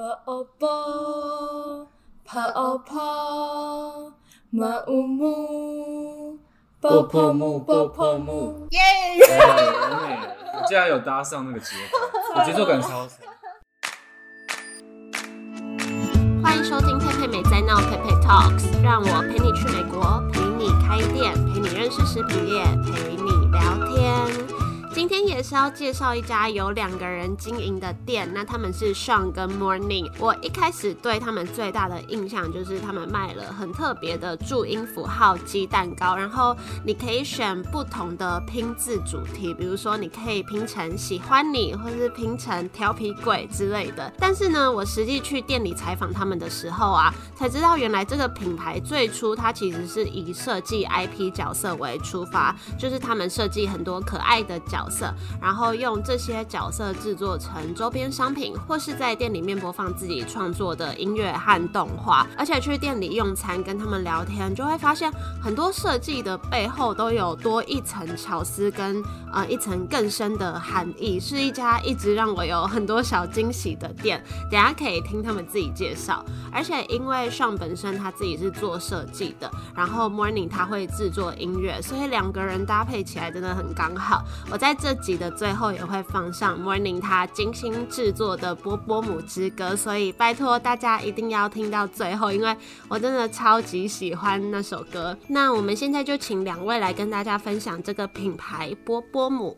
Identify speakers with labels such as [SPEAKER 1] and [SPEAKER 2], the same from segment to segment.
[SPEAKER 1] 波哦波，跑哦跑，木乌木，
[SPEAKER 2] 波破木，波破木，
[SPEAKER 1] 耶！
[SPEAKER 2] 哎完美了！我竟然有搭上那个节奏，我节奏感超强。
[SPEAKER 3] 欢迎收听佩佩美在闹佩佩 Talks，让我陪你去美国，陪你开店，陪你认识食品业，陪你。今天也是要介绍一家有两个人经营的店，那他们是 Sean 跟 Morning。我一开始对他们最大的印象就是他们卖了很特别的注音符号鸡蛋糕，然后你可以选不同的拼字主题，比如说你可以拼成喜欢你，或是拼成调皮鬼之类的。但是呢，我实际去店里采访他们的时候啊，才知道原来这个品牌最初它其实是以设计 IP 角色为出发，就是他们设计很多可爱的角色，然后用这些角色制作成周边商品，或是在店里面播放自己创作的音乐和动画。而且去店里用餐跟他们聊天，就会发现很多设计的背后都有多一层巧思跟呃一层更深的含义，是一家一直让我有很多小惊喜的店。等下可以听他们自己介绍。而且因为上本身他自己是做设计的，然后 Morning 他会制作音乐，所以两个人搭配起来真的很刚好。我在这集的最后也会放上 Morning 他精心制作的《波波姆之歌》，所以拜托大家一定要听到最后，因为我真的超级喜欢那首歌。那我们现在就请两位来跟大家分享这个品牌波波姆。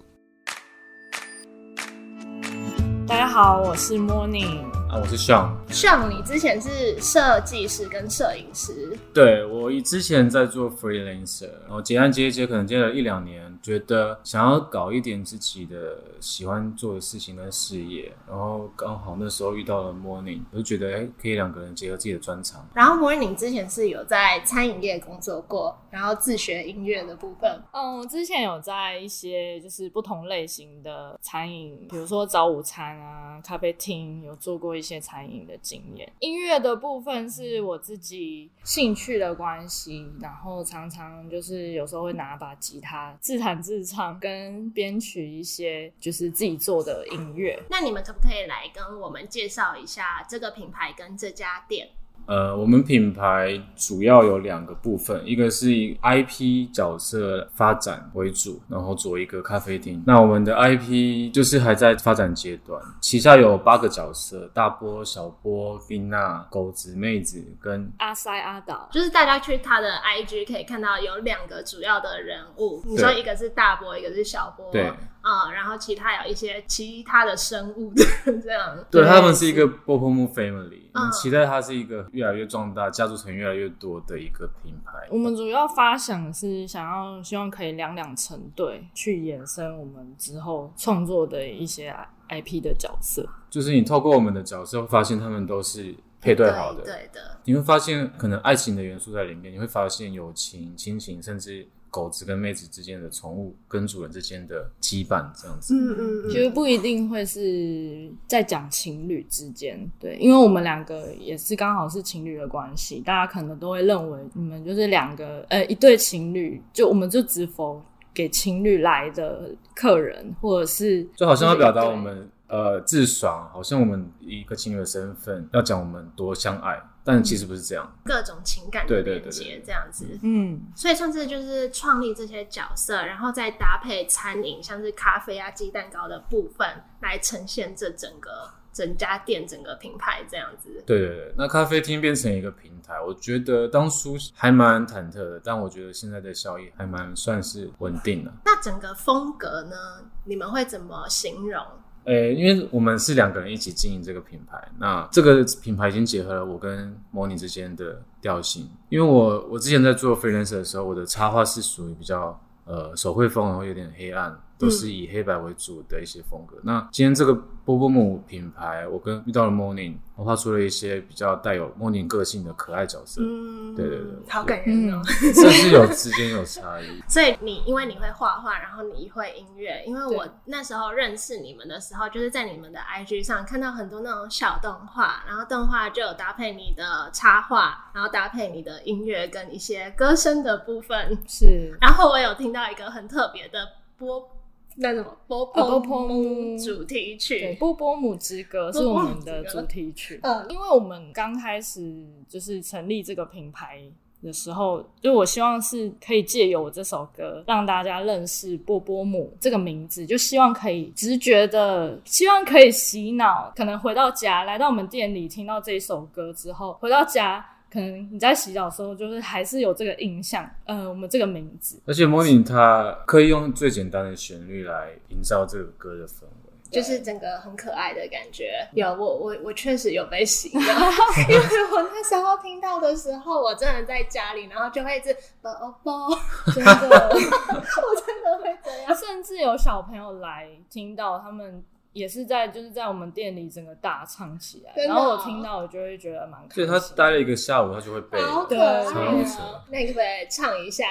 [SPEAKER 1] 大家好，我是 Morning。
[SPEAKER 2] 啊，我是 Sean。
[SPEAKER 3] 像你之前是设计师跟摄影师，
[SPEAKER 2] 对我以之前在做 freelancer，然后接案接一接，可能接了一两年，觉得想要搞一点自己的喜欢做的事情跟事业，然后刚好那时候遇到了 Morning，我就觉得哎，可以两个人结合自己的专长。
[SPEAKER 3] 然后 Morning 之前是有在餐饮业工作过，然后自学音乐的部分。
[SPEAKER 1] 嗯，我之前有在一些就是不同类型的餐饮，比如说早午餐啊、咖啡厅，有做过一些餐饮的经验。音乐的部分是我自己兴趣的关系，然后常常就是有时候会拿把吉他自弹自唱，跟编曲一些就是自己做的音乐。
[SPEAKER 3] 那你们可不可以来跟我们介绍一下这个品牌跟这家店？
[SPEAKER 2] 呃，我们品牌主要有两个部分，一个是以 IP 角色发展为主，然后做一个咖啡厅。那我们的 IP 就是还在发展阶段，旗下有八个角色：大波、小波、冰娜、狗子、妹子跟
[SPEAKER 1] 阿塞阿岛，
[SPEAKER 3] 就是大家去他的 IG 可以看到有两个主要的人物，你说一个是大波，一个是小波，
[SPEAKER 2] 对。
[SPEAKER 3] 嗯，然后其他有一些其他的生物 这样。
[SPEAKER 2] 对他们是一个波波木 family，
[SPEAKER 3] 嗯
[SPEAKER 2] 期待它是一个越来越壮大、家族成员越来越多的一个品牌。
[SPEAKER 1] 我们主要发想是想要希望可以两两成对，去衍生我们之后创作的一些 IP 的角色。
[SPEAKER 2] 就是你透过我们的角色，会发现他们都是配对好的。
[SPEAKER 3] 对的。
[SPEAKER 2] 你会发现可能爱情的元素在里面，你会发现友情、亲情，甚至狗子跟妹子之间的宠物跟主人之间的羁绊，这样子。
[SPEAKER 3] 嗯嗯
[SPEAKER 1] 其实不一定会是在讲情侣之间，对，因为我们两个也是刚好是情侣的关系，大家可能都会认为你们就是两个呃一对情侣，就我们就只否给情侣来的客人，或者是
[SPEAKER 2] 就好像要表达我们呃自爽，好像我们以一个情侣的身份要讲我们多相爱，但其实不是这样。
[SPEAKER 3] 各种情感的连接这样子。
[SPEAKER 1] 嗯，
[SPEAKER 3] 所以算是就是创立这些角色，然后再搭配餐饮，像是咖啡啊、鸡蛋糕的部分，来呈现这整个整家店、整个品牌这样子。
[SPEAKER 2] 对对对，那咖啡厅变成一个平台，我觉得当初还蛮忐忑的，但我觉得现在的效益还蛮算是稳定的。
[SPEAKER 3] 那整个风格呢，你们会怎么形容？
[SPEAKER 2] 呃，因为我们是两个人一起经营这个品牌，那这个品牌已经结合了我跟模拟之间的调性。因为我我之前在做 freelancer 的时候，我的插画是属于比较呃手绘风，然后有点黑暗，都是以黑白为主的一些风格。那今天这个波波姆品牌，我跟遇到了 Morning，我画出了一些比较带有 Morning 个性的可爱角色，
[SPEAKER 3] 嗯，
[SPEAKER 2] 对对对
[SPEAKER 3] 好感人哦。
[SPEAKER 2] 甚至有之间有差异。
[SPEAKER 3] 所以你因为你会画画，然后你会音乐，因为我那时候认识你们的时候，就是在你们的 IG 上看到很多那种小动画，然后动画就有搭配你的插画，然后搭配你的音乐跟一些歌声的部分。
[SPEAKER 1] 是
[SPEAKER 3] 然后我有听到一个很特别的波那什么波
[SPEAKER 1] 呃波
[SPEAKER 3] 波
[SPEAKER 1] 波姆
[SPEAKER 3] 主题曲
[SPEAKER 1] 对，
[SPEAKER 3] 曲《
[SPEAKER 1] 波波姆之歌》是我们的主题曲。
[SPEAKER 3] 嗯
[SPEAKER 1] 因为我们刚开始就是成立这个品牌的时候，就我希望是可以借由我这首歌让大家认识波波姆这个名字，就希望可以直觉的，希望可以洗脑。可能回到家，来到我们店里听到这一首歌之后，回到家。可能你在洗澡的时候，就是还是有这个印象，呃，我们这个名字，
[SPEAKER 2] 而且 Morning 它可以用最简单的旋律来营造这个歌的氛围。
[SPEAKER 3] 就是整个很可爱的感觉。有我我我确实有被洗脑，因为我那时候听到的时候，我真的在家里，然后就会一直宝宝，
[SPEAKER 1] 真的，
[SPEAKER 3] 我真的会这样。
[SPEAKER 1] 甚至有小朋友来听到，他们也是在就是在我们店里整个大唱起来，
[SPEAKER 3] 真的哦
[SPEAKER 1] 然后我听到我就会觉得蛮开心。
[SPEAKER 2] 所以他待了一个下午，他就会背。
[SPEAKER 3] 好可爱
[SPEAKER 1] 对
[SPEAKER 3] 哦
[SPEAKER 2] 超！
[SPEAKER 3] 那你可不可以唱一下？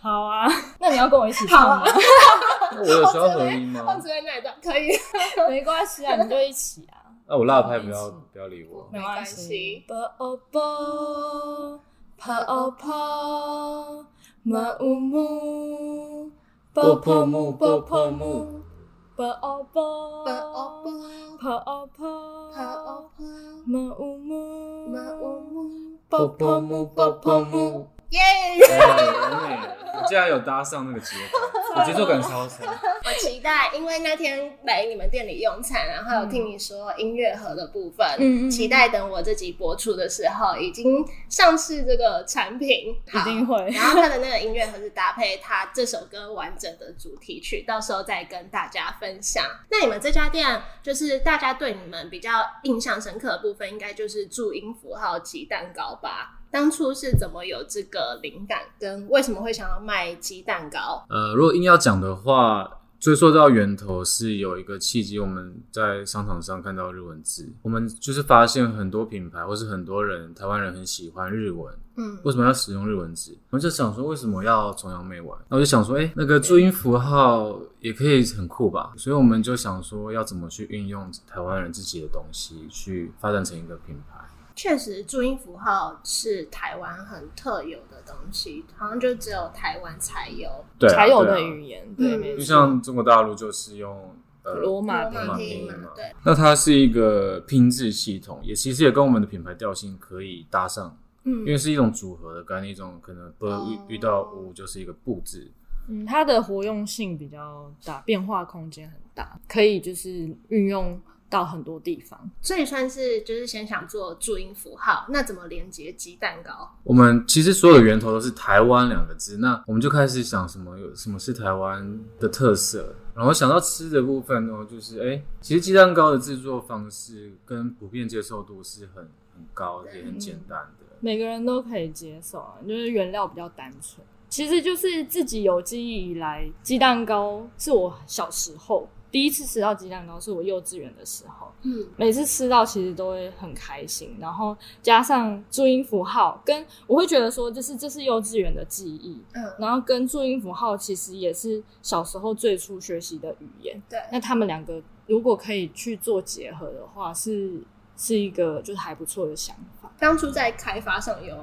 [SPEAKER 1] 好啊，那你要跟我一起唱吗？
[SPEAKER 2] 那我有需要合音
[SPEAKER 3] 放
[SPEAKER 2] 吗？
[SPEAKER 3] 只会那一段可以，
[SPEAKER 1] 没关系啊，你就一起啊，
[SPEAKER 2] 那我辣拍不要不要理我。
[SPEAKER 1] 没
[SPEAKER 3] 没关
[SPEAKER 1] 关
[SPEAKER 3] 系
[SPEAKER 1] 系。波哦波，跑哦跑，马乌木，波波木波波木，波哦波，
[SPEAKER 3] 宝宝
[SPEAKER 1] 跑哦跑，
[SPEAKER 3] 宝
[SPEAKER 2] 我竟然有搭上那个节奏，我节奏感超强。
[SPEAKER 3] 我期待，因为那天来你们店里用餐，然后有听你说音乐盒的部分，
[SPEAKER 1] 嗯
[SPEAKER 3] 期待等我这集播出的时候，已经上市这个产品，
[SPEAKER 1] 一定会
[SPEAKER 3] 然后它的那个音乐盒是搭配它这首歌完整的主题曲，到时候再跟大家分享。那你们这家店，就是大家对你们比较印象深刻的部分，应该就是注音符号及蛋糕吧？当初是怎么有这个灵感，跟为什么会想要卖鸡蛋糕？
[SPEAKER 2] 呃，如果硬要讲的话，追溯到源头是有一个契机，我们在商场上看到日文字，我们就是发现很多品牌或是很多人，台湾人很喜欢日文，
[SPEAKER 3] 嗯，
[SPEAKER 2] 为什么要使用日文字？我们就想说，为什么要崇洋媚外？那我就想说，哎、那个注音符号也可以很酷吧？所以我们就想说，要怎么去运用台湾人自己的东西，去发展成一个品牌。
[SPEAKER 3] 确实，注音符号是台湾很特有的东西，好像就只有台湾才有。
[SPEAKER 2] 对啊、
[SPEAKER 1] 才有的语言，对，
[SPEAKER 3] 嗯
[SPEAKER 1] 没错。
[SPEAKER 2] 就像中国大陆就是用呃
[SPEAKER 1] 罗马
[SPEAKER 3] 罗马
[SPEAKER 1] 拼
[SPEAKER 3] 拼音嘛，对，
[SPEAKER 2] 那它是一个拼字系统，也其实也跟我们的品牌调性可以搭上，
[SPEAKER 3] 嗯。
[SPEAKER 2] 因为是一种组合的概念，一种可能不
[SPEAKER 3] 哦。
[SPEAKER 2] 遇遇到五就是一个不字，
[SPEAKER 1] 嗯，它的活用性比较大，变化空间很大，可以就是运用到很多地方。
[SPEAKER 3] 所以算是就是先想做注音符号，那怎么连接鸡蛋糕？
[SPEAKER 2] 我们其实所有的源头都是台湾两个字，那我们就开始想什么有什么是台湾的特色，然后想到吃的部分呢，就是哎、诶其实鸡蛋糕的制作方式跟普遍接受度是很很高，也很简单的。
[SPEAKER 1] 每个人都可以接受啊，就是原料比较单纯。其实就是自己有记忆以来，鸡蛋糕是我小时候第一次吃到鸡蛋糕，是我幼稚园的时候。
[SPEAKER 3] 嗯，
[SPEAKER 1] 每次吃到其实都会很开心，然后加上注音符号，跟我会觉得说，就是这是幼稚园的记忆，
[SPEAKER 3] 嗯，
[SPEAKER 1] 然后跟注音符号其实也是小时候最初学习的语言。
[SPEAKER 3] 对，
[SPEAKER 1] 那他们两个如果可以去做结合的话，是是一个就是还不错的想法。
[SPEAKER 3] 当初在开发上有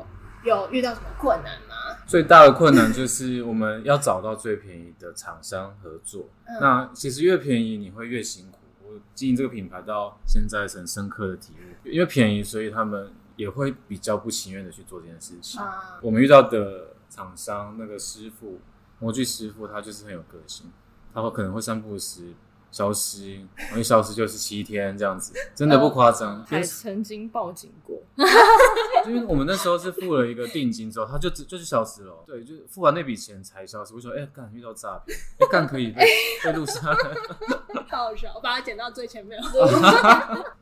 [SPEAKER 3] 有遇到什么困难吗？
[SPEAKER 2] 最大的困难就是我们要找到最便宜的厂商合作。
[SPEAKER 3] 嗯
[SPEAKER 2] 那其实越便宜你会越辛苦。我经营这个品牌到现在很深刻的体悟，因为便宜，所以他们也会比较不情愿的去做这件事情。
[SPEAKER 3] 啊，
[SPEAKER 2] 我们遇到的厂商那个师傅，模具师傅，他就是很有个性，他会可能会三不五时消失，然后一消失就是七天这样子，真的不夸张。
[SPEAKER 1] 还曾经报警过，
[SPEAKER 2] 因 为我们那时候是付了一个定金之后，他就只就是消失了。对，就是付完那笔钱才消失。我说，哎、干遇到诈骗，哎、干可以 被被录下来。
[SPEAKER 3] 太好笑，我把它剪到最前面。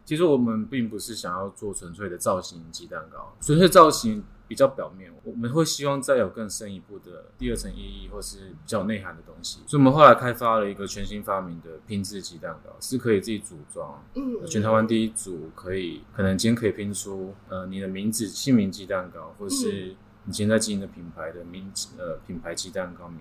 [SPEAKER 2] 其实我们并不是想要做纯粹的造型鸡蛋糕，纯粹造型比较表面，我们会希望再有更深一步的第二层意义，或是比较有内涵的东西。所以我们后来开发了一个全新发明的拼制鸡蛋糕，是可以自己组装，
[SPEAKER 3] 嗯，
[SPEAKER 2] 全台湾第一组可以，可能今天可以拼出呃你的名字姓名鸡蛋糕，或是你今天在经营的品牌的名字呃品牌鸡蛋糕名。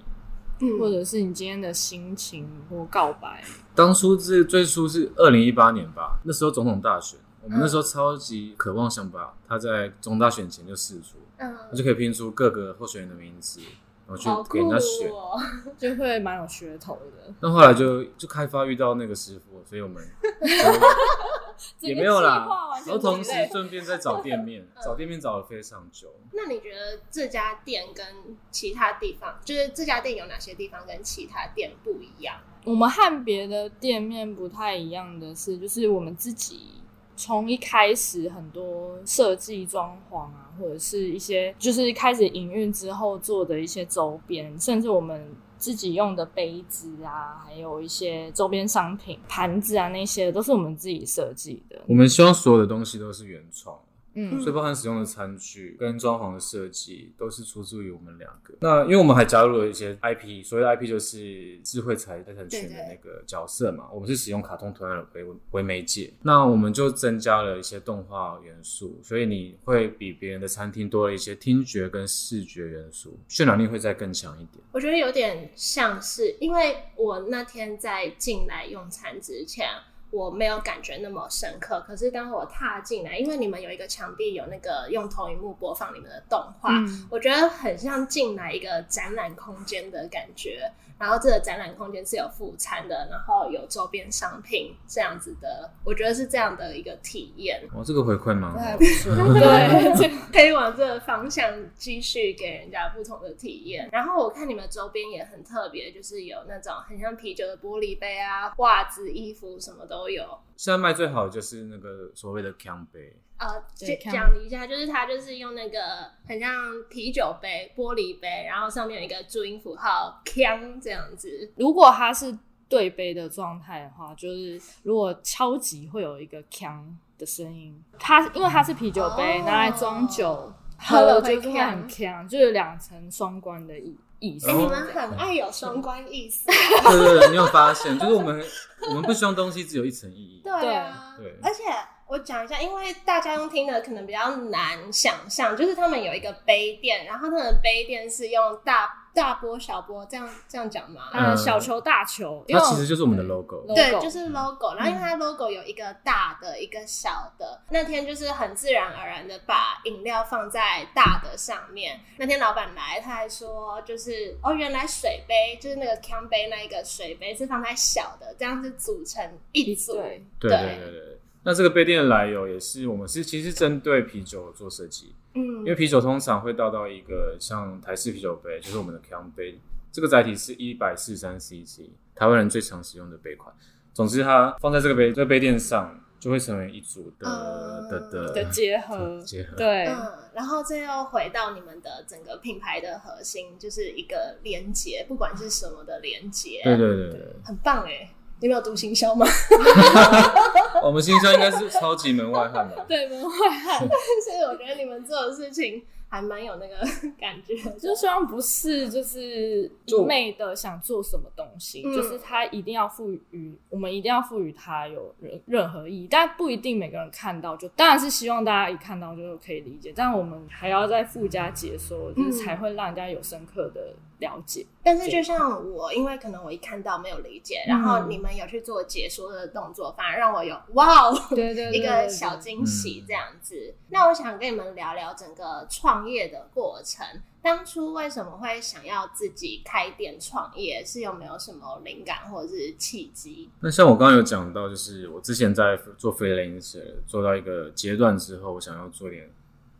[SPEAKER 3] 嗯
[SPEAKER 1] 或者是你今天的心情或告白，
[SPEAKER 2] 当初是最初是二零一八年吧，那时候总统大选，我们那时候超级渴望想把他在中大选前就试出，
[SPEAKER 3] 嗯
[SPEAKER 2] 我就可以拼出各个候选人的名字，然后去给人家选。
[SPEAKER 3] 哦！
[SPEAKER 1] 就会蛮有噱头的。
[SPEAKER 2] 那后来就就开发遇到那个师傅，所以我们 就也没有啦。然后同时顺便在找店面，找店面找了非常久。
[SPEAKER 3] 那你觉得这家店跟其他地方，就是这家店有哪些地方跟其他店不一样？
[SPEAKER 1] 我们和别的店面不太一样的是，就是我们自己从一开始很多设计装潢啊，或者是一些就是开始营运之后做的一些周边，甚至我们自己用的杯子啊，还有一些周边商品、盘子啊那些，都是我们自己设计的。
[SPEAKER 2] 我们希望所有的东西都是原创。
[SPEAKER 1] 嗯
[SPEAKER 2] 所以包含使用的餐具跟装潢的设计都是出自于我们两个。那因为我们还加入了一些 IP，所谓的 IP 就是智慧财产权的那个角色嘛，我们是使用卡通图案为为媒介，那我们就增加了一些动画元素，所以你会比别人的餐厅多了一些听觉跟视觉元素，渲染力会再更强一点。
[SPEAKER 3] 我觉得有点像是，因为我那天在进来用餐之前，我没有感觉那么深刻。可是当我踏进来，因为你们有一个墙壁有那个用投影幕播放你们的动画，
[SPEAKER 1] 嗯
[SPEAKER 3] 我觉得很像进来一个展览空间的感觉。然后这个展览空间是有副餐的，然后有周边商品这样子的，我觉得是这样的一个体验。
[SPEAKER 2] 哦，这个回馈蛮好
[SPEAKER 1] 还不 错，对，
[SPEAKER 3] 可以往这个方向继续给人家不同的体验。然后我看你们周边也很特别，就是有那种很像啤酒的玻璃杯啊、袜子、衣服什么都有。
[SPEAKER 2] 现在卖最好的就是那个所谓的 can 杯，
[SPEAKER 3] 呃，
[SPEAKER 1] 对
[SPEAKER 3] 讲一下，就是它就是用那个很像啤酒杯、玻璃杯，然后上面有一个注音符号 “can” 这样子。
[SPEAKER 1] 如果它是对杯的状态的话，就是如果敲击会有一一个锵的声音。它因为它是啤酒杯，
[SPEAKER 3] 哦
[SPEAKER 1] 拿来装酒，
[SPEAKER 3] 喝了会
[SPEAKER 1] 就是会很锵，就是两层双关的意意思。
[SPEAKER 3] 哎、
[SPEAKER 2] 然后
[SPEAKER 3] 你们很爱有双关意思。
[SPEAKER 2] 对 对对，你有发现？就是我们我们不希望东西只有一层意义。
[SPEAKER 3] 对啊，
[SPEAKER 2] 对
[SPEAKER 3] 而且我讲一下，因为大家用听的可能比较难想象，就是他们有一个杯垫，然后他们的杯垫是用大大波小波这样这样讲嘛？
[SPEAKER 1] 嗯，
[SPEAKER 2] 嗯
[SPEAKER 1] 小球大球，因
[SPEAKER 2] 它
[SPEAKER 1] 为
[SPEAKER 2] 其实就是我们的 logo。
[SPEAKER 1] 对
[SPEAKER 3] 就是 logo，然后因为它 logo 有一个大的，一个小的。那天就是很自然而然的把饮料放在大的上面。那天老板来，他还说，就是哦，原来水杯就是那个 can 杯那一个水杯是放在小的，这样子组成一组。
[SPEAKER 1] 对
[SPEAKER 2] 对对对对。那这个杯垫的来由也是我们是其实针对啤酒做设计，
[SPEAKER 3] 嗯
[SPEAKER 2] 因为啤酒通常会倒到一个像台式啤酒杯，就是我们的 can 杯，这个载体是一百四三 CC，台湾人最常使用的杯款。总之，它放在这个杯这个杯垫上，就会成为一组的
[SPEAKER 3] 嗯
[SPEAKER 2] 的的
[SPEAKER 1] 的结合，
[SPEAKER 2] 结合。
[SPEAKER 1] 对，
[SPEAKER 3] 嗯，然后这又回到你们的整个品牌的核心，就是一个连接，不管是什么的连接，
[SPEAKER 2] 对对对对，
[SPEAKER 3] 很棒哎。你们有读行销吗？
[SPEAKER 2] 我们新销应该是超级门外汉吧？
[SPEAKER 1] 对门外汉，
[SPEAKER 3] 所以我觉得你们做的事情还蛮有那个感觉的，
[SPEAKER 1] 就希望不是就是一昧的想做什么东西，
[SPEAKER 3] 嗯
[SPEAKER 1] 就是它一定要赋予我们一定要赋予它有任任何意义，但不一定每个人看到就当然是希望大家一看到就可以理解，但我们还要再附加解说，就是才会让人家有深刻的了解。
[SPEAKER 3] 但是就像我，因为可能我一看到没有理解，然后你们有去做解说的动作，反而让我有哇哦
[SPEAKER 1] 对对对
[SPEAKER 3] 一个小惊喜这样子。那我想跟你们聊聊整个创业的过程。当初为什么会想要自己开店创业？是有没有什么灵感或者是契机？
[SPEAKER 2] 那像我刚刚有讲到，就是我之前在做 freelancer 做到一个阶段之后，我想要做点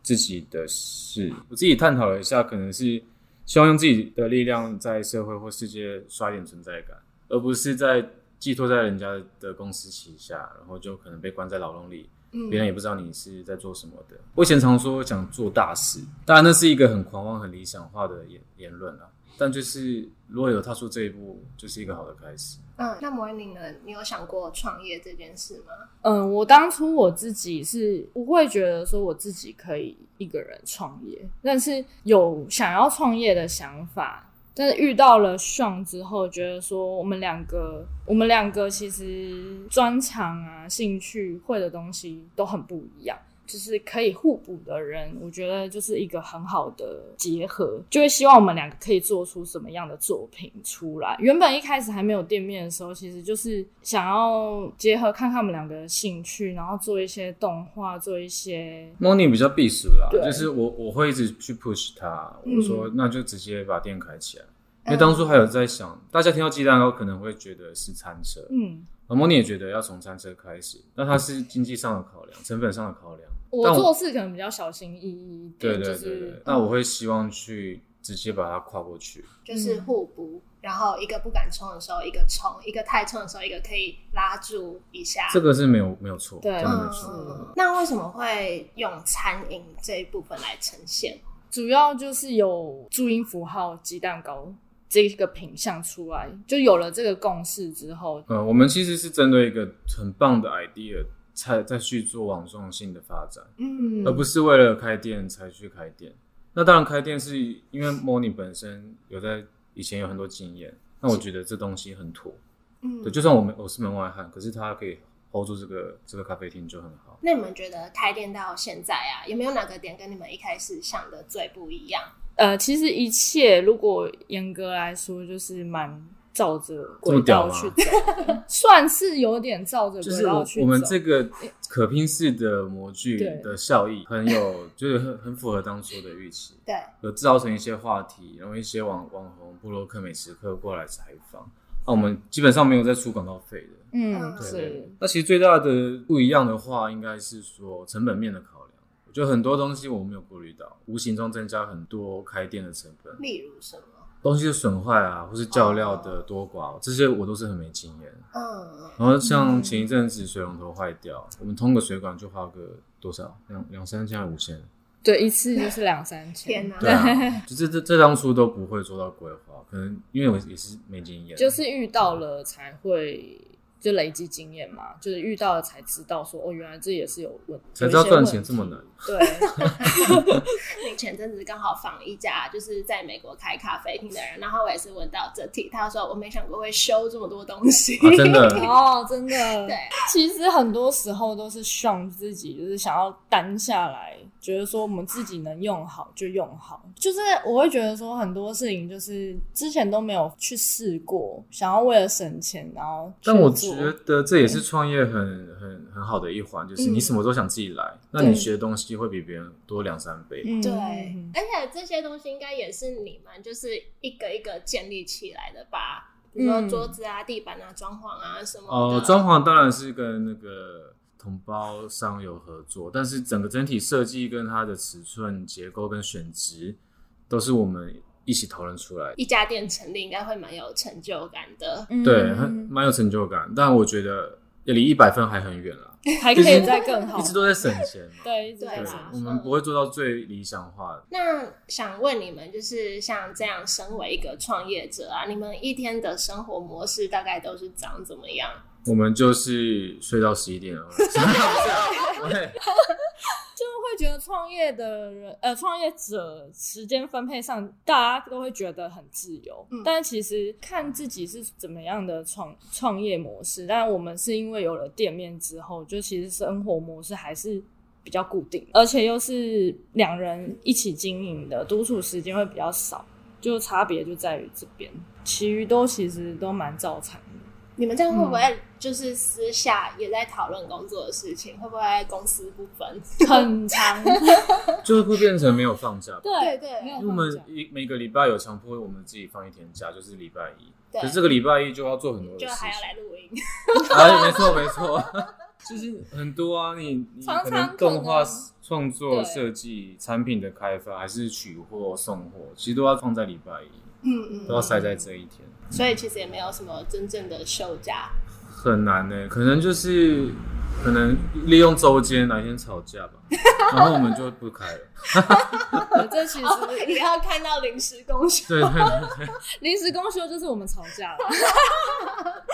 [SPEAKER 2] 自己的事。我自己探讨了一下，可能是希望用自己的力量在社会或世界刷一点存在感，而不是在寄托在人家的公司旗下，然后就可能被关在牢笼里。
[SPEAKER 3] 嗯
[SPEAKER 2] 别人也不知道你是在做什么的。我以前常说想做大事，当然那是一个很狂妄、很理想化的言言论啊。但就是如果有踏出这一步，就是一个好的开始。
[SPEAKER 3] 嗯，那模拟呢？你有想过创业这件事吗？
[SPEAKER 1] 嗯，我当初我自己是不会觉得说我自己可以一个人创业，但是有想要创业的想法。但是遇到了 Sean 之后，觉得说我们两个，我们两个其实专长啊、兴趣会的东西都很不一样。就是可以互补的人，我觉得就是一个很好的结合，就会希望我们两个可以做出什么样的作品出来。原本一开始还没有店面的时候，其实就是想要结合看看我们两个的兴趣，然后做一些动画，做一些
[SPEAKER 2] Moni 比较避暑啦，就是我我会一直去 push 他，
[SPEAKER 1] 嗯
[SPEAKER 2] 我说那就直接把店开起来。因为当初还有在想，大家听到鸡蛋糕可能会觉得是餐车，
[SPEAKER 1] 嗯。
[SPEAKER 2] 而 Moni 也觉得要从餐车开始，那它是经济上的考量，成本上的考量。
[SPEAKER 1] 我做事可能比较小心翼翼一点，
[SPEAKER 2] 对对
[SPEAKER 1] 就是
[SPEAKER 2] 对对，那我会希望去直接把它跨过去。
[SPEAKER 3] 就是互补，然后一个不敢冲的时候，一个冲；一个太冲的时候，一个可以拉住一下。
[SPEAKER 2] 这个是没有没有错，
[SPEAKER 1] 对
[SPEAKER 2] 真的没有错。
[SPEAKER 3] 嗯，那为什么会用餐饮这一部分来呈现？
[SPEAKER 1] 主要就是有注音符号鸡蛋糕这个品相出来，就有了这个共识之后，
[SPEAKER 2] 呃，我们其实是针对一个很棒的 idea 才再去做网状性的发展，
[SPEAKER 1] 嗯
[SPEAKER 2] 而不是为了开店才去开店。那当然，开店是因为 Moni 本身有在以前有很多经验，那我觉得这东西很妥。
[SPEAKER 3] 嗯
[SPEAKER 2] 对，就算我们我是门外汉，可是他可以 hold 住这个这个咖啡厅就很好。
[SPEAKER 3] 那你们觉得开店到现在啊，有没有哪个点跟你们一开始想的最不一样？
[SPEAKER 1] 呃，其实一切如果严格来说，就是蛮照着轨
[SPEAKER 2] 这么屌吗
[SPEAKER 1] 道去走，算是有点照着
[SPEAKER 2] 就是我
[SPEAKER 1] 轨道去走。
[SPEAKER 2] 我们这个可拼式的模具的效益很有，就是很很符合当初的预期。
[SPEAKER 3] 对，
[SPEAKER 2] 有制造成一些话题，然后一些网网红、布洛克、美食客过来采访。那我们基本上没有再出广告费的。
[SPEAKER 1] 嗯
[SPEAKER 3] 嗯
[SPEAKER 2] 对
[SPEAKER 1] 是
[SPEAKER 2] 那其实最大的不一样的话，应该是说成本面的考量。我觉得很多东西我没有顾虑到，无形中增加很多开店的成本，
[SPEAKER 3] 例如什么？
[SPEAKER 2] 东西的损坏啊，或是教料的多寡，这些我都是很没经验。
[SPEAKER 3] 嗯，
[SPEAKER 2] 然后像前一阵子水龙头坏掉，我们通个水管就花个多少？两两三千还五千？
[SPEAKER 1] 对，一次就是两三千。
[SPEAKER 3] 天哪！
[SPEAKER 2] 对啊，就这这这当初都不会做到规划，可能因为我也是没经验，
[SPEAKER 1] 就是遇到了才会就累积经验嘛，就是遇到了才知道说哦，原来这也是有问，
[SPEAKER 2] 才知道赚钱这么难。
[SPEAKER 1] 对，
[SPEAKER 3] 你前阵子刚好访一家就是在美国开咖啡厅的人，然后我也是问到这题，他说我没想过会修这么多东西，
[SPEAKER 2] 啊真的。
[SPEAKER 1] 哦，真的，
[SPEAKER 3] 对，
[SPEAKER 1] 其实很多时候都是让自己就是想要担下来，觉得说我们自己能用好就用好。就是我会觉得说很多事情就是之前都没有去试过，想要为了省钱，然后
[SPEAKER 2] 但我
[SPEAKER 1] 做
[SPEAKER 2] 觉得这也是创业很很很好的一环，就是你什么都想自己来，那你学的东西会比别人多两三倍。
[SPEAKER 1] 嗯
[SPEAKER 3] 对，
[SPEAKER 1] 嗯
[SPEAKER 3] 而且这些东西应该也是你们就是一个一个建立起来的吧？比如说
[SPEAKER 1] 嗯
[SPEAKER 3] 桌子啊、地板啊、装潢啊什么
[SPEAKER 2] 哦、
[SPEAKER 3] 的。
[SPEAKER 2] 装潢当然是跟那个同包商有合作，但是整个整体设计跟它的尺寸、结构跟选值都是我们一起讨论出来的。
[SPEAKER 3] 一家店成立应该会蛮有成就感的。
[SPEAKER 1] 嗯
[SPEAKER 2] 对，很蛮有成就感，但我觉得离一百分还很远了，
[SPEAKER 1] 还可以再更好
[SPEAKER 2] 一，直都在省钱嘛。
[SPEAKER 1] 对，
[SPEAKER 3] 对啦
[SPEAKER 2] 我们不会做到最理想化的。
[SPEAKER 3] 那想问你们，就是像这样，身为一个创业者啊，你们一天的生活模式大概都是长怎么样？
[SPEAKER 2] 我们就是睡到十一点了，对，
[SPEAKER 1] 就会觉得创业的人，呃，创业者时间分配上，大家都会觉得很自由。
[SPEAKER 3] 嗯
[SPEAKER 1] 但其实看自己是怎么样的创创业模式。但我们是因为有了店面之后，就其实生活模式还是比较固定，而且又是两人一起经营的，独处时间会比较少。就差别就在于这边，其余都其实都蛮照常的。
[SPEAKER 3] 你们这样会不会就是私下也在讨论工作的事情？会不会公私不分？
[SPEAKER 1] 很长，
[SPEAKER 2] 就会变成没有放假。
[SPEAKER 1] 对
[SPEAKER 3] 对
[SPEAKER 1] 没有
[SPEAKER 2] 因为我们一每个礼拜有强迫我们自己放一天假，就是礼拜一。
[SPEAKER 3] 对
[SPEAKER 2] 可是这个礼拜一就要做很多
[SPEAKER 3] 就
[SPEAKER 2] 事情。
[SPEAKER 3] 还要来录音。
[SPEAKER 2] 哎，没错没错，就是很多啊，你你可能动画创作、
[SPEAKER 1] 对
[SPEAKER 2] 设计、产品的开发，还是取货、送货，其实都要放在礼拜一，
[SPEAKER 3] 嗯嗯
[SPEAKER 2] 都要塞在这一天，
[SPEAKER 3] 所以其实也没有什么真正的休假。
[SPEAKER 2] 很难呢。可能就是可能利用周间哪一天吵架吧，然后我们就不开了。
[SPEAKER 1] 这其实
[SPEAKER 3] 哦，也要看到临时工休。
[SPEAKER 2] 对对
[SPEAKER 1] 临时公休就是我们吵架了。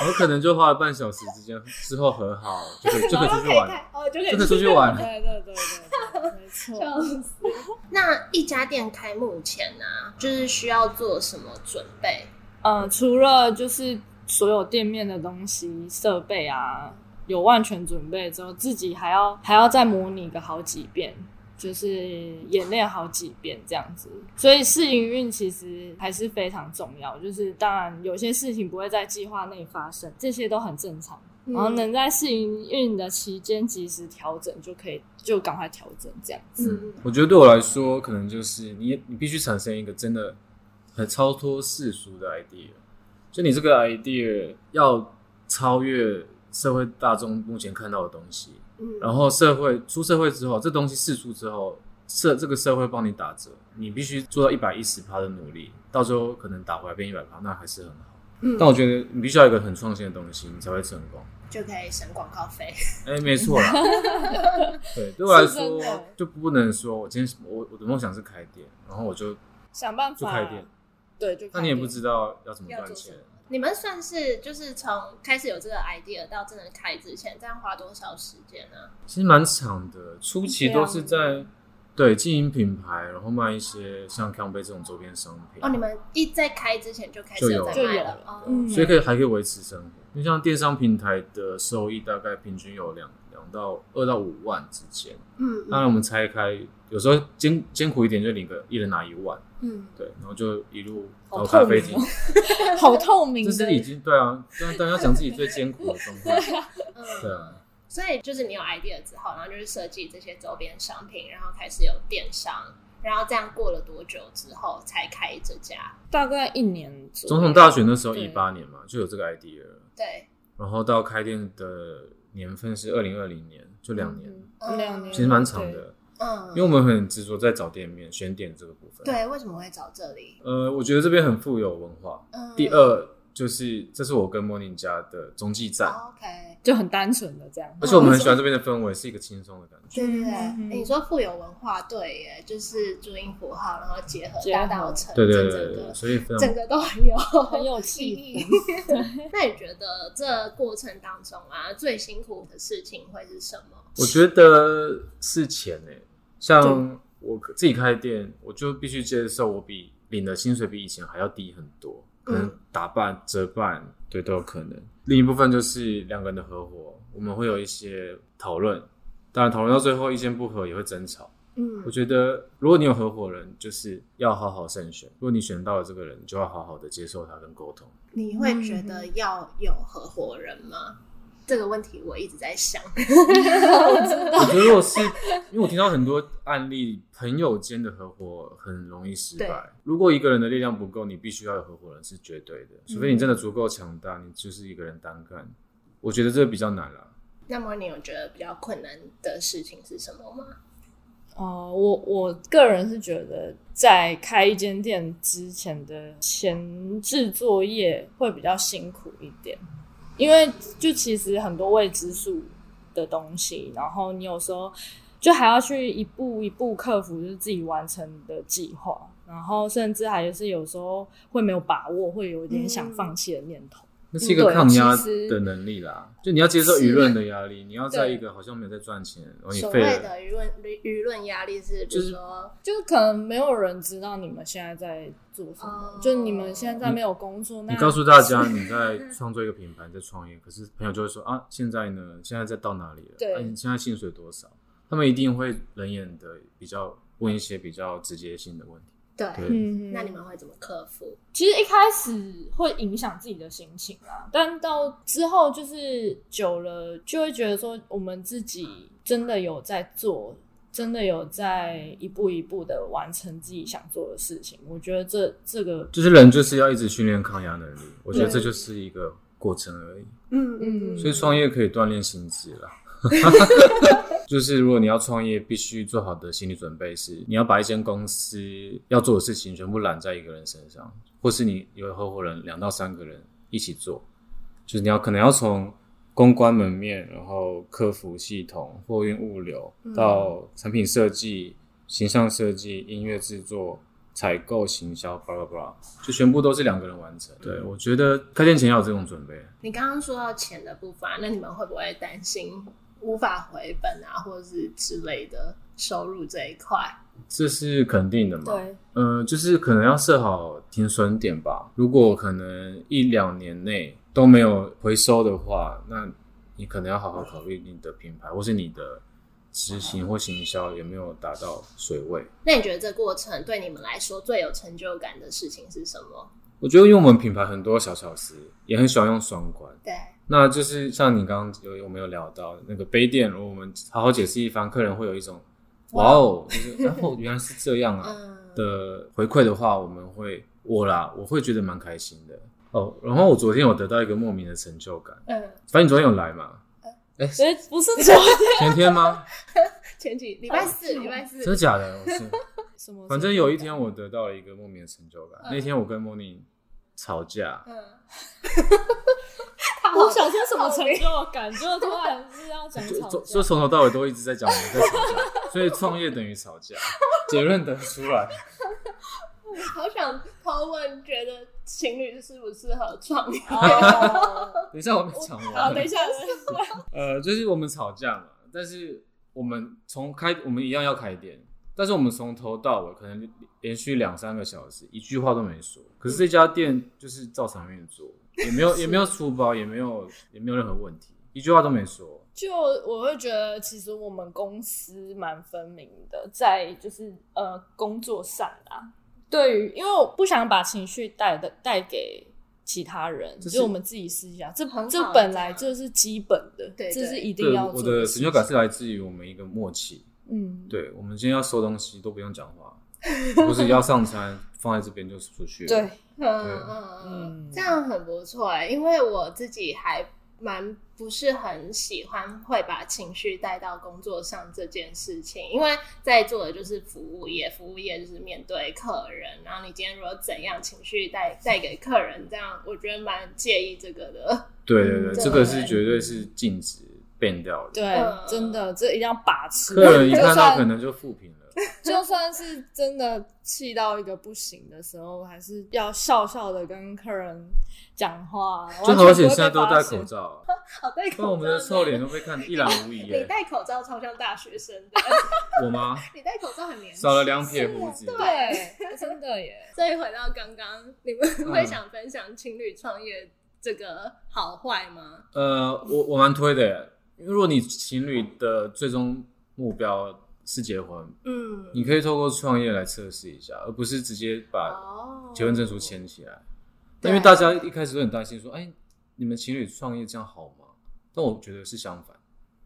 [SPEAKER 2] 我可能就花了半小时之间之后和好，就可以就可以出去玩，
[SPEAKER 3] 哦，就可以
[SPEAKER 2] 出去玩。
[SPEAKER 1] 对对对对对，没错。
[SPEAKER 3] 那一家店开幕前呢、就是需要做什么准备？
[SPEAKER 1] 呃，除了就是所有店面的东西、设备啊，有万全准备之后，自己还要还要再模拟个好几遍，就是演练好几遍这样子。所以试营运其实还是非常重要。就是当然有些事情不会在计划内发生，这些都很正常。然后能在试营运的期间及时调整，就可以就赶快调整这样子。
[SPEAKER 3] 嗯，
[SPEAKER 2] 我觉得对我来说，可能就是你你必须产生一个真的很超脱世俗的 idea，就你这个 idea 要超越社会大众目前看到的东西，
[SPEAKER 3] 嗯
[SPEAKER 2] 然后社会出社会之后，这东西试出之后，社这个社会帮你打折，你必须做到一百一十趴的努力，到时候可能打回来变一百趴，那还是很好。
[SPEAKER 3] 嗯
[SPEAKER 2] 但我觉得你必须要有一个很创新的东西，你才会成功。
[SPEAKER 3] 就可以省广告费。
[SPEAKER 2] 哎、没错啦。对，对我来说就不能说我今天我我的梦想是开店，然后我就
[SPEAKER 1] 想办法
[SPEAKER 2] 就开店，
[SPEAKER 1] 对，就
[SPEAKER 2] 那你也不知道要怎么赚钱？
[SPEAKER 3] 你们算是就是从开始有这个 idea 到真的开之前，这样花多少时间呢？
[SPEAKER 2] 其实蛮长的，初期都是在对经营品牌，然后卖一些像康贝这种周边商品，
[SPEAKER 3] 哦，你们一在开之前就开始
[SPEAKER 2] 有
[SPEAKER 3] 在卖了。哦，
[SPEAKER 1] 嗯
[SPEAKER 2] 所以可以还可以维持生活。你像电商平台的收益大概平均有两两到二到五万之间，
[SPEAKER 3] 嗯
[SPEAKER 2] 当然我们拆开，有时候艰艰苦一点就领个一人拿一万，
[SPEAKER 3] 嗯，
[SPEAKER 2] 对，然后就一路
[SPEAKER 1] 好
[SPEAKER 2] 到咖啡厅
[SPEAKER 1] 好透明的，
[SPEAKER 2] 这是已经对啊，当然当然要讲自己最艰苦的状态，
[SPEAKER 3] 嗯
[SPEAKER 2] 对啊。
[SPEAKER 3] 所以就是你有 idea 之后，然后就是设计这些周边商品，然后开始有电商，然后这样过了多久之后才开这家？
[SPEAKER 1] 大概一年左右。
[SPEAKER 2] 总统大选那时候一八年嘛，就有这个 idea 了，
[SPEAKER 3] 对，
[SPEAKER 2] 然后到开店的年份是二零二零年，就两年，
[SPEAKER 1] 嗯两年，
[SPEAKER 2] 其实蛮长。的。
[SPEAKER 3] 嗯，
[SPEAKER 2] 因为我们很执着在找店面、选点这个部分。，
[SPEAKER 3] 对，为什么会找这里？
[SPEAKER 2] 呃，我觉得这边很富有文化。
[SPEAKER 3] 嗯，
[SPEAKER 2] 第二就是这是我跟莫宁家的中继站，
[SPEAKER 3] 哦，OK，
[SPEAKER 1] 就很单纯的这样。
[SPEAKER 2] 而且我们很喜欢这边的氛围，是一个轻松的感觉。
[SPEAKER 3] 对对对，你说富有文化，对耶，就是注音符号，然后结合大道城，
[SPEAKER 2] 对对对对所以非常
[SPEAKER 3] 整个都很有
[SPEAKER 1] 很有
[SPEAKER 3] 意
[SPEAKER 1] 气。
[SPEAKER 3] 那你觉得这过程当中啊，最辛苦的事情会是什么？
[SPEAKER 2] 我觉得是钱诶、像我自己开店，我就必须接受我比领的薪水比以前还要低很多，可能
[SPEAKER 3] 嗯
[SPEAKER 2] 打半折半，对都有可能。另一部分就是两个人的合伙，我们会有一些讨论，当然讨论到最后意见不合也会争吵。
[SPEAKER 3] 嗯
[SPEAKER 2] 我觉得如果你有合伙人，就是要好好慎选。如果你选到了这个人，就要好好的接受他跟沟通。
[SPEAKER 3] 你会觉得要有合伙人吗？这个问题我一直在想。
[SPEAKER 2] 我觉得如果是 因为我听到很多案例，朋友间的合伙很容易失败。如果一个人的力量不够，你必须要有合伙人是绝对的，除非你真的足够强大，你就是一个人单干。我觉得这个比较难了。
[SPEAKER 3] 那么你有觉得比较困难的事情是什么吗？
[SPEAKER 1] 哦、我我个人是觉得，在开一间店之前的前置作业会比较辛苦一点，因为就其实很多未知数的东西，然后你有时候就还要去一步一步克服，就是自己完成的计划，然后甚至还是有时候会没有把握，会有一点想放弃的念头。
[SPEAKER 2] 那是一个抗压的能力啦，就你要接受舆论的压力，你要在一个好像没有在赚钱，然后你
[SPEAKER 3] 所谓，的舆论舆论压力是，就是说，
[SPEAKER 1] 就是可能没有人知道你们现在在做什么，
[SPEAKER 3] 哦
[SPEAKER 1] 就你们现在没有工作，那
[SPEAKER 2] 你告诉大家你在 创作一个品牌，在创业，可是朋友就会说啊，现在呢，现在在到哪里了？
[SPEAKER 1] 对
[SPEAKER 2] 啊，你现在薪水多少？他们一定会冷眼的比较问一些比较直接性的问题。
[SPEAKER 3] 对，
[SPEAKER 1] 嗯，
[SPEAKER 3] 那你们会怎么克服？
[SPEAKER 1] 其实一开始会影响自己的心情啦，但到之后就是久了，就会觉得说我们自己真的有在做，真的有在一步一步的完成自己想做的事情。我觉得这这个，
[SPEAKER 2] 就是人就是要一直训练抗压能力，我觉得
[SPEAKER 1] 对
[SPEAKER 2] 这就是一个过程而已。
[SPEAKER 3] 嗯
[SPEAKER 1] 嗯
[SPEAKER 2] 所以创业可以锻炼心智啦。就是如果你要创业，必须做好的心理准备是，你要把一间公司要做的事情全部揽在一个人身上，或是你有合伙人两到三个人一起做，就是你要可能要从公关门面，然后客服系统、货运物流到产品设计、形象设计、音乐制作。采购、行销，巴拉巴拉，就全部都是两个人完成。对我觉得开店前要有这种准备。
[SPEAKER 3] 你刚刚说到钱的部分啊，那你们会不会担心无法回本啊，或者是之类的收入这一块？
[SPEAKER 2] 这是肯定的嘛？
[SPEAKER 1] 对，
[SPEAKER 2] 呃，就是可能要设好停损点吧。如果可能一两年内都没有回收的话，那你可能要好好考虑你的品牌或是你的执行或行销有没有达到水位。
[SPEAKER 3] 那你觉得这过程对你们来说最有成就感的事情是什么？
[SPEAKER 2] 我觉得，因为我们品牌很多小巧思，也很喜欢用双关。
[SPEAKER 3] 对，
[SPEAKER 2] 那就是像你刚刚有有没有聊到那个杯垫，如果我们好好解释一番，客人会有一种哇哦，就是 然后原来是这样啊
[SPEAKER 3] 嗯，
[SPEAKER 2] 的回馈的话，我们会我啦，我会觉得蛮开心的哦。然后我昨天有得到一个莫名的成就感，
[SPEAKER 3] 嗯，
[SPEAKER 2] 反正你昨天有来嘛？
[SPEAKER 1] 所以不是昨天
[SPEAKER 2] 前天吗？
[SPEAKER 3] 前几礼拜四，礼拜四
[SPEAKER 2] 真的假的？我是，
[SPEAKER 1] 什么？
[SPEAKER 2] 反正有一天我得到了一个莫名的成就感。那天我跟莫妮吵架，
[SPEAKER 3] 嗯，
[SPEAKER 1] 我想说什么成就感，就突然是要讲
[SPEAKER 2] 就
[SPEAKER 1] 吵架
[SPEAKER 2] 就就。从头到尾都一直在讲我们在吵架，所以创业等于吵架，结论得出来。
[SPEAKER 3] 好想抛问，觉得情侣适不适合创业？
[SPEAKER 1] 哦
[SPEAKER 2] 等一下我没讲
[SPEAKER 1] 好，
[SPEAKER 2] 完。
[SPEAKER 1] 等一下，等一下
[SPEAKER 2] 呃，就是我们吵架嘛，但是我们从开我们一样要开店，但是我们从头到尾可能连续两三个小时一句话都没说，可是这家店就是照常运作，也没有也没有出包，也没有也没有任何问题，一句话都没说。
[SPEAKER 1] 就我会觉得，其实我们公司蛮分明的，在就是呃工作上啊，对于因为我不想把情绪带的带给其他人，
[SPEAKER 2] 这
[SPEAKER 1] 就是是我们自己私下，这这本来就是基本的，这是一定，要做
[SPEAKER 2] 我的成就感是来自于我们一个默契。
[SPEAKER 1] 嗯，
[SPEAKER 2] 对，我们今天要收东西都不用讲话，不是要上餐放在这边就出去了。
[SPEAKER 1] 对，
[SPEAKER 3] 嗯嗯嗯
[SPEAKER 1] 嗯，
[SPEAKER 3] 这样很不错哎，因为我自己还蛮不是很喜欢会把情绪带到工作上这件事情，因为在做的就是服务业，服务业就是面对客人，然后你今天如果怎样情绪带带给客人，这样我觉得蛮介意这个的。
[SPEAKER 2] 对对对，
[SPEAKER 3] 嗯
[SPEAKER 2] 这个是绝对是禁止变掉了。
[SPEAKER 1] 对，
[SPEAKER 3] 嗯
[SPEAKER 1] 真的这一定要把持。
[SPEAKER 2] 客人一看到可能就复评了。
[SPEAKER 1] 就算是真的气到一个不行的时候，还是要笑笑的跟客人讲话。
[SPEAKER 2] 就好险
[SPEAKER 1] 完全不会
[SPEAKER 2] 现在都戴口罩，
[SPEAKER 3] 哦，戴口罩，
[SPEAKER 2] 我们的臭脸都被看得一览无遗
[SPEAKER 3] 你。戴口罩超像大学生的，
[SPEAKER 2] 我吗？
[SPEAKER 3] 你戴口罩很年轻。
[SPEAKER 2] 少了两撇胡子。
[SPEAKER 1] 对，真的耶。
[SPEAKER 3] 所以回到刚刚，你们会
[SPEAKER 2] 嗯
[SPEAKER 3] 想分享情侣创业这个好坏吗？
[SPEAKER 2] 呃，我我蛮推的如果你情侣的最终目标是结婚，
[SPEAKER 3] 嗯，
[SPEAKER 2] 你可以透过创业来测试一下，而不是直接把
[SPEAKER 3] 哦
[SPEAKER 2] 结婚证书签起来。
[SPEAKER 3] 对
[SPEAKER 2] 因为大家一开始都很担心说，哎，你们情侣创业这样好吗？但我觉得是相反。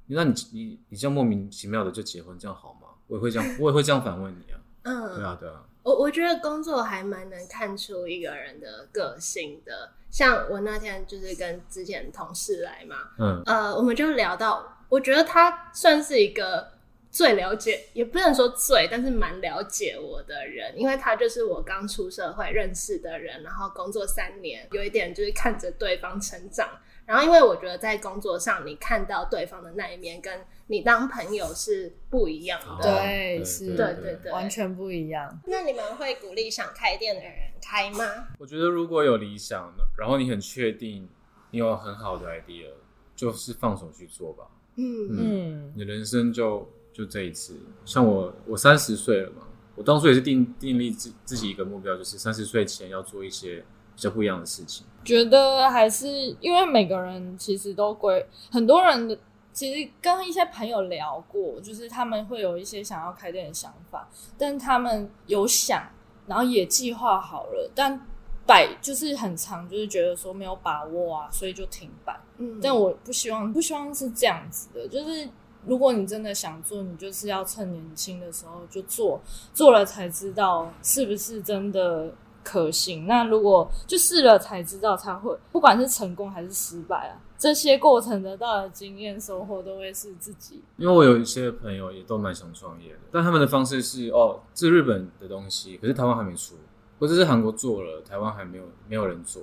[SPEAKER 2] 那你你你这样莫名其妙的就结婚，这样好吗？我也会这样，我也会这样反问你啊。
[SPEAKER 3] 嗯，
[SPEAKER 2] 对啊，对啊，
[SPEAKER 3] 我我觉得工作还蛮能看出一个人的个性的。像我那天就是跟之前同事来嘛，
[SPEAKER 2] 嗯，
[SPEAKER 3] 呃，我们就聊到，我觉得他算是一个最了解，也不能说最，但是蛮了解我的人，因为他就是我刚出社会认识的人，然后工作三年，有一点就是看着对方成长。然后，因为我觉得在工作上，你看到对方的那一面，跟你当朋友是不一样的。
[SPEAKER 1] 对是
[SPEAKER 3] 对对对
[SPEAKER 1] 完全不一样。
[SPEAKER 3] 那你们会鼓励想开店的人开吗？
[SPEAKER 2] 我觉得如果有理想的，然后你很确定你有很好的 idea，就是放手去做吧。
[SPEAKER 3] 嗯
[SPEAKER 1] 嗯，
[SPEAKER 2] 你的人生就就这一次。像我，我三十岁了嘛，我当初也是定定立自自己一个目标，就是三十岁前要做一些比较不一样的事情。
[SPEAKER 1] 觉得还是因为每个人其实都归很多人的，其实跟一些朋友聊过，就是他们会有一些想要开店的想法，但他们有想，然后也计划好了，但摆就是很长，就是觉得说没有把握啊，所以就停摆。
[SPEAKER 3] 嗯
[SPEAKER 1] 但我不希望，不希望是这样子的，就是如果你真的想做，你就是要趁年轻的时候就做，做了才知道是不是真的可行。那如果就试了才知道，才会不管是成功还是失败啊，这些过程得到的经验收获都会是自己。
[SPEAKER 2] 因为我有一些朋友也都蛮想创业的，但他们的方式是哦，这日本的东西，可是台湾还没出，或者是韩国做了，台湾还没有没有人做。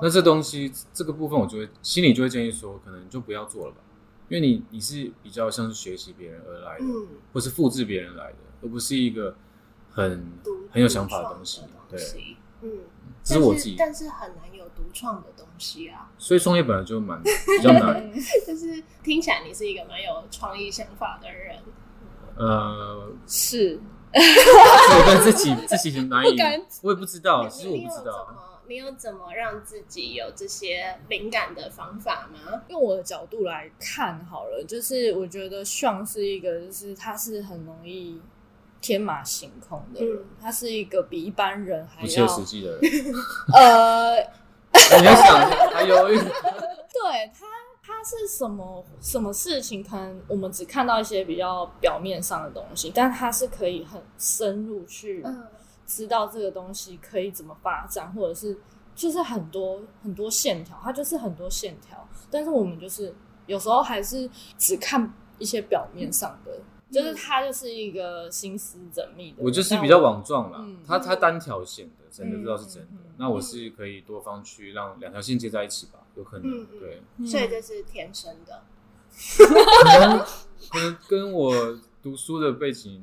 [SPEAKER 2] 那这东西这个部分，我就会心里就会建议说，可能就不要做了吧，因为你你是比较像是学习别人而来的，
[SPEAKER 3] 嗯，
[SPEAKER 2] 或是复制别人来的，而不是一个很很有想法的东西。对
[SPEAKER 3] 嗯，
[SPEAKER 2] 这是我自己，
[SPEAKER 3] 但是很难有独创的东西啊。
[SPEAKER 2] 所以创业本来就蛮比较难。
[SPEAKER 3] 就是听起来你是一个蛮有创意想法的人。
[SPEAKER 2] 呃，
[SPEAKER 1] 是，
[SPEAKER 2] 我跟自己自己难以我也不知道，
[SPEAKER 3] 你
[SPEAKER 2] 其实我
[SPEAKER 3] 你有怎
[SPEAKER 2] 不知道。
[SPEAKER 3] 么？
[SPEAKER 4] 你有怎么让自己有这些灵感的方法吗？
[SPEAKER 1] 用我的角度来看好了，就是我觉得 Sean 是一个，就是他是很容易天马行空的人，
[SPEAKER 4] 嗯
[SPEAKER 1] 他是一个比一般人还
[SPEAKER 2] 不切
[SPEAKER 1] 要
[SPEAKER 2] 实际的人，
[SPEAKER 1] 呃，
[SPEAKER 2] 你要想还犹豫，
[SPEAKER 1] 对他，他是什么什么事情？可能我们只看到一些比较表面上的东西，但他是可以很深入去
[SPEAKER 4] 嗯
[SPEAKER 1] 知道这个东西可以怎么发展，或者是就是很多很多线条，它就是很多线条。但是我们就是有时候还是只看一些表面上的，就是他就是一个心思缜密的。
[SPEAKER 2] 我就是比较网状啦
[SPEAKER 1] 嗯，
[SPEAKER 2] 他他单条线的，真的知道是真的。那我是可以多方去让两条线接在一起吧，有可
[SPEAKER 4] 嗯
[SPEAKER 2] 能
[SPEAKER 4] 嗯
[SPEAKER 2] 对，
[SPEAKER 1] 嗯
[SPEAKER 4] 所以这是天生的。
[SPEAKER 2] 可能 可能跟我读书的背景，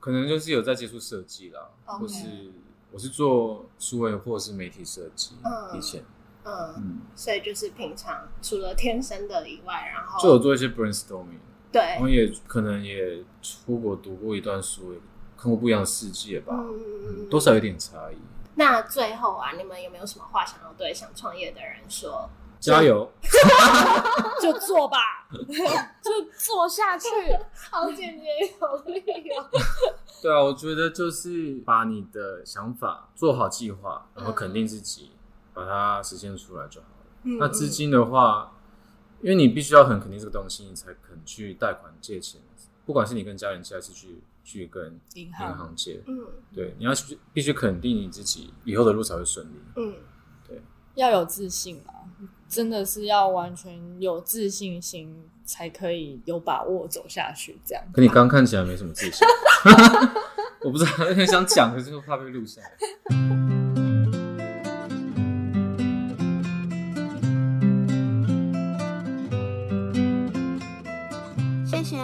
[SPEAKER 2] 可能就是有在接触设计啦，或是我是做数位或是媒体设计
[SPEAKER 4] 嗯，
[SPEAKER 2] 以前。
[SPEAKER 4] 嗯，
[SPEAKER 2] 嗯，
[SPEAKER 4] 所以就是平常除了天生的以外，然后
[SPEAKER 2] 就有做一些 brainstorming，
[SPEAKER 4] 对
[SPEAKER 2] 然，后也可能也出国读过一段书，也看过不一样的世界吧，
[SPEAKER 4] 嗯嗯嗯，
[SPEAKER 2] 多少有点差异。
[SPEAKER 4] 那最后啊，你们有没有什么话想要对想创业的人说？
[SPEAKER 2] 加油！
[SPEAKER 1] 就 做吧，就做下去。
[SPEAKER 4] 好简洁有力哦。
[SPEAKER 2] 对啊，我觉得就是把你的想法做好计划，然后肯定自己，把它实现出来就好了。
[SPEAKER 4] 嗯
[SPEAKER 2] 那资金的话，因为你必须要很肯定这个东西，你才肯去贷款借钱。不管是你跟家人借，还是去去跟银
[SPEAKER 1] 银行
[SPEAKER 2] 行借，
[SPEAKER 4] 嗯
[SPEAKER 2] 对，你要去必须肯定你自己以后的路才会顺利。
[SPEAKER 4] 嗯，
[SPEAKER 1] 要有自信啊，真的是要完全有自信心，才可以有把握走下去。这样，
[SPEAKER 2] 可你刚看起来没什么自信，我不知道，很想讲，可是又怕被录下来。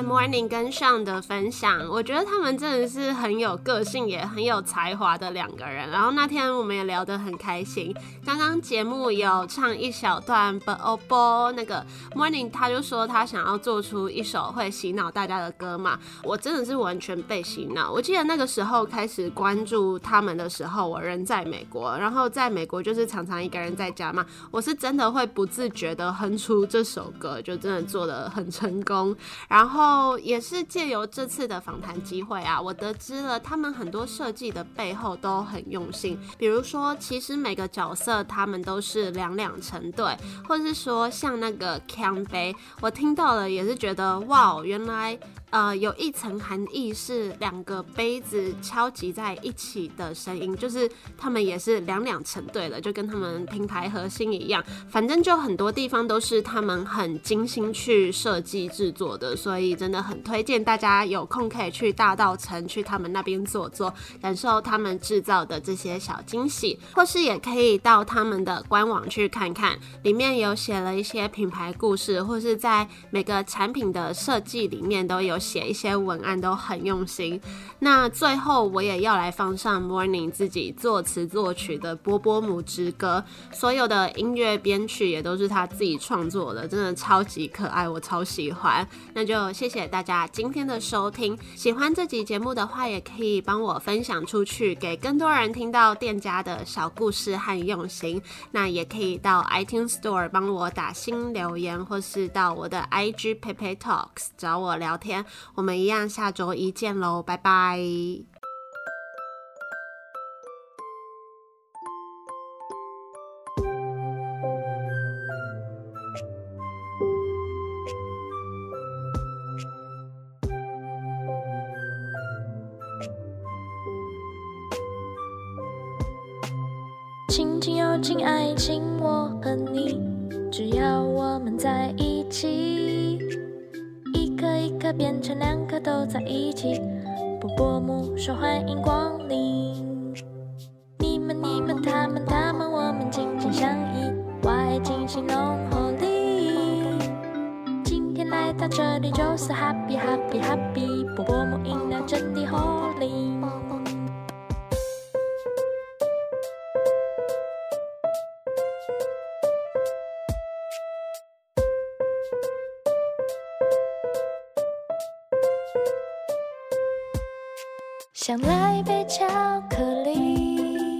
[SPEAKER 4] Morning 跟上的分享，我觉得他们真的是很有个性，也很有才华的两个人。然后那天我们也聊得很开心。刚刚节目有唱一小段 But Oh Bo 那个 Morning 他就说他想要做出一首会洗脑大家的歌嘛，我真的是完全被洗脑。我记得那个时候开始关注他们的时候，我人在美国，然后在美国就是常常一个人在家嘛，我是真的会不自觉的哼出这首歌，就真的做的很成功。然后也是借由这次的访谈机会啊，我得知了他们很多设计的背后都很用心。比如说，其实每个角色他们都是两两成对，或者是说像那个 Can 杯，我听到了也是觉得哇，原来呃有一层含义是两个杯子敲击在一起的声音，就是他们也是两两成对了，就跟他们品牌核心一样。反正就很多地方都是他们很精心去设计制作的，所以真的很推荐大家有空可以去大道城去他们那边坐坐，感受他们制造的这些小惊喜，或是也可以到他们的官网去看看，里面有写了一些品牌故事，或是在每个产品的设计里面都有写一些文案，都很用心。那最后我也要来放上 Morning 自己作词作曲的《波波姆之歌》，所有的音乐编曲也都是他自己创作的，真的超级可爱，我超喜欢。那就谢谢大家今天的收听，喜欢这集节目的话，也可以帮我分享出去，给更多人听到店家的小故事和用心。那也可以到 iTunes Store 帮我打新留言，或是到我的 IG Pepe Talks 找我聊天。我们一样下周一见喽，拜拜。
[SPEAKER 5] 亲情友情爱情，我和你，只要我们在一起，变成两颗都在一起。波波木说欢迎光临，你们你们他们他们，我们紧紧相依，外进行浓厚里。今天来到这里就是 happy happy happy，波波木饮料真的好灵。想来杯巧克力，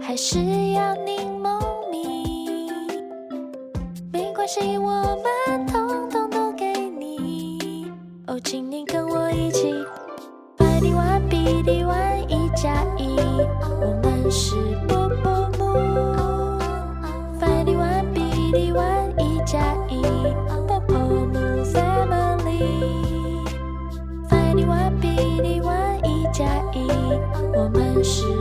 [SPEAKER 5] 还是要柠檬蜜？没关系，我们统统都给你。哦，请你跟我一起。百里万比地万一加一，我们是不。是。